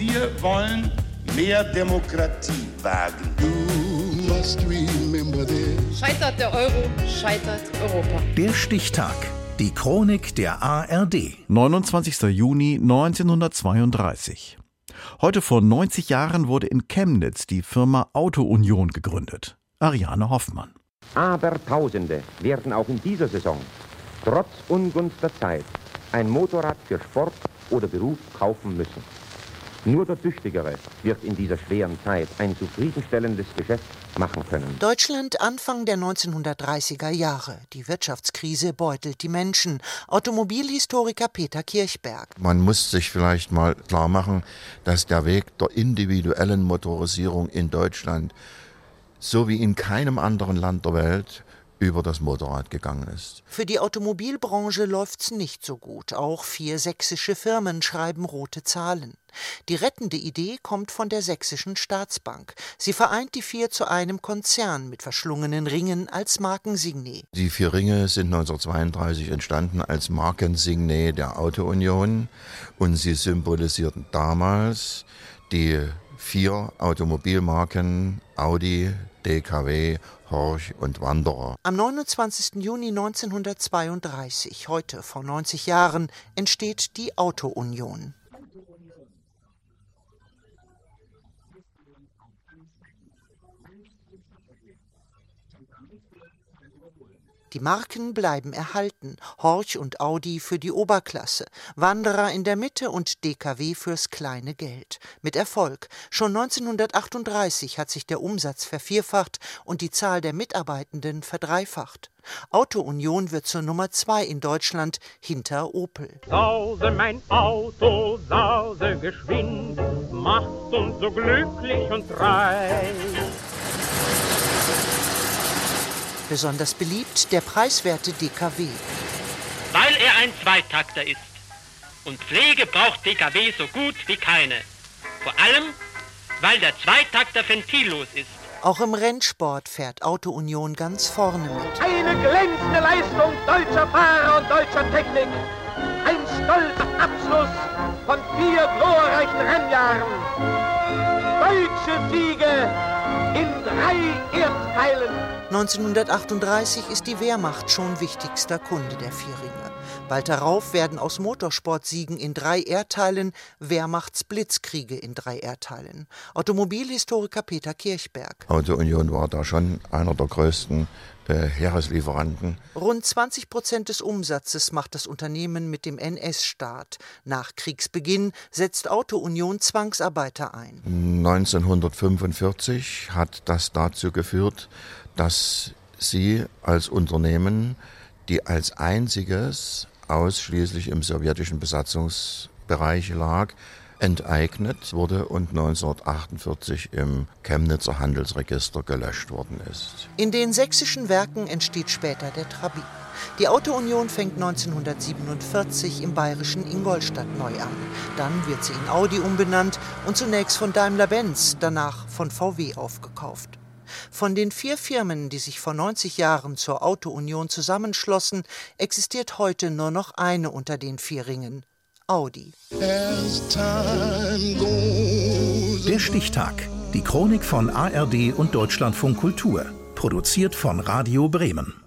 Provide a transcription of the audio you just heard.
Wir wollen mehr Demokratie wagen. Scheitert der Euro, scheitert Europa. Der Stichtag. Die Chronik der ARD. 29. Juni 1932. Heute vor 90 Jahren wurde in Chemnitz die Firma Auto Union gegründet. Ariane Hoffmann. Aber Tausende werden auch in dieser Saison, trotz Ungunst der Zeit, ein Motorrad für Sport oder Beruf kaufen müssen. Nur der Tüchtigere wird in dieser schweren Zeit ein zufriedenstellendes Geschäft machen können. Deutschland Anfang der 1930er Jahre. Die Wirtschaftskrise beutelt die Menschen. Automobilhistoriker Peter Kirchberg. Man muss sich vielleicht mal klar machen, dass der Weg der individuellen Motorisierung in Deutschland so wie in keinem anderen Land der Welt über das Motorrad gegangen ist. Für die Automobilbranche läuft's nicht so gut. Auch vier sächsische Firmen schreiben rote Zahlen. Die rettende Idee kommt von der Sächsischen Staatsbank. Sie vereint die vier zu einem Konzern mit verschlungenen Ringen als Markensignet. Die vier Ringe sind 1932 entstanden als Markensignet der Autounion und sie symbolisierten damals die vier Automobilmarken Audi, DKW, Horch und Wanderer. Am 29. Juni 1932, heute vor 90 Jahren, entsteht die Autounion. Die Marken bleiben erhalten, Horch und Audi für die Oberklasse, Wanderer in der Mitte und DKW fürs kleine Geld. Mit Erfolg. Schon 1938 hat sich der Umsatz vervierfacht und die Zahl der Mitarbeitenden verdreifacht. Auto Union wird zur Nummer zwei in Deutschland hinter Opel. Sause, mein Auto, sause geschwind, macht uns so glücklich und reich. Besonders beliebt der preiswerte DKW. Weil er ein Zweitakter ist. Und Pflege braucht DKW so gut wie keine. Vor allem, weil der Zweitakter ventillos ist. Auch im Rennsport fährt Auto Union ganz vorne mit. Eine glänzende Leistung deutscher Fahrer und deutscher Technik. Ein stolzer Abschluss von vier glorreichen Rennjahren. Deutsche Siege in drei Erdteilen. 1938 ist die Wehrmacht schon wichtigster Kunde der Vierringe. Bald darauf werden aus Motorsportsiegen in drei Erdteilen Wehrmachtsblitzkriege in drei Erdteilen. Automobilhistoriker Peter Kirchberg. Auto Union war da schon einer der größten äh, Heereslieferanten. Rund 20 Prozent des Umsatzes macht das Unternehmen mit dem NS-Staat. Nach Kriegsbeginn setzt Auto Union Zwangsarbeiter ein. 1945 hat das dazu geführt, dass sie als Unternehmen, die als einziges ausschließlich im sowjetischen Besatzungsbereich lag, enteignet wurde und 1948 im Chemnitzer Handelsregister gelöscht worden ist. In den sächsischen Werken entsteht später der Trabi. Die Autounion fängt 1947 im bayerischen Ingolstadt neu an. Dann wird sie in Audi umbenannt und zunächst von Daimler-Benz, danach von VW aufgekauft. Von den vier Firmen, die sich vor 90 Jahren zur Auto-Union zusammenschlossen, existiert heute nur noch eine unter den vier Ringen. Audi. Der Stichtag. Die Chronik von ARD und Deutschlandfunk Kultur. Produziert von Radio Bremen.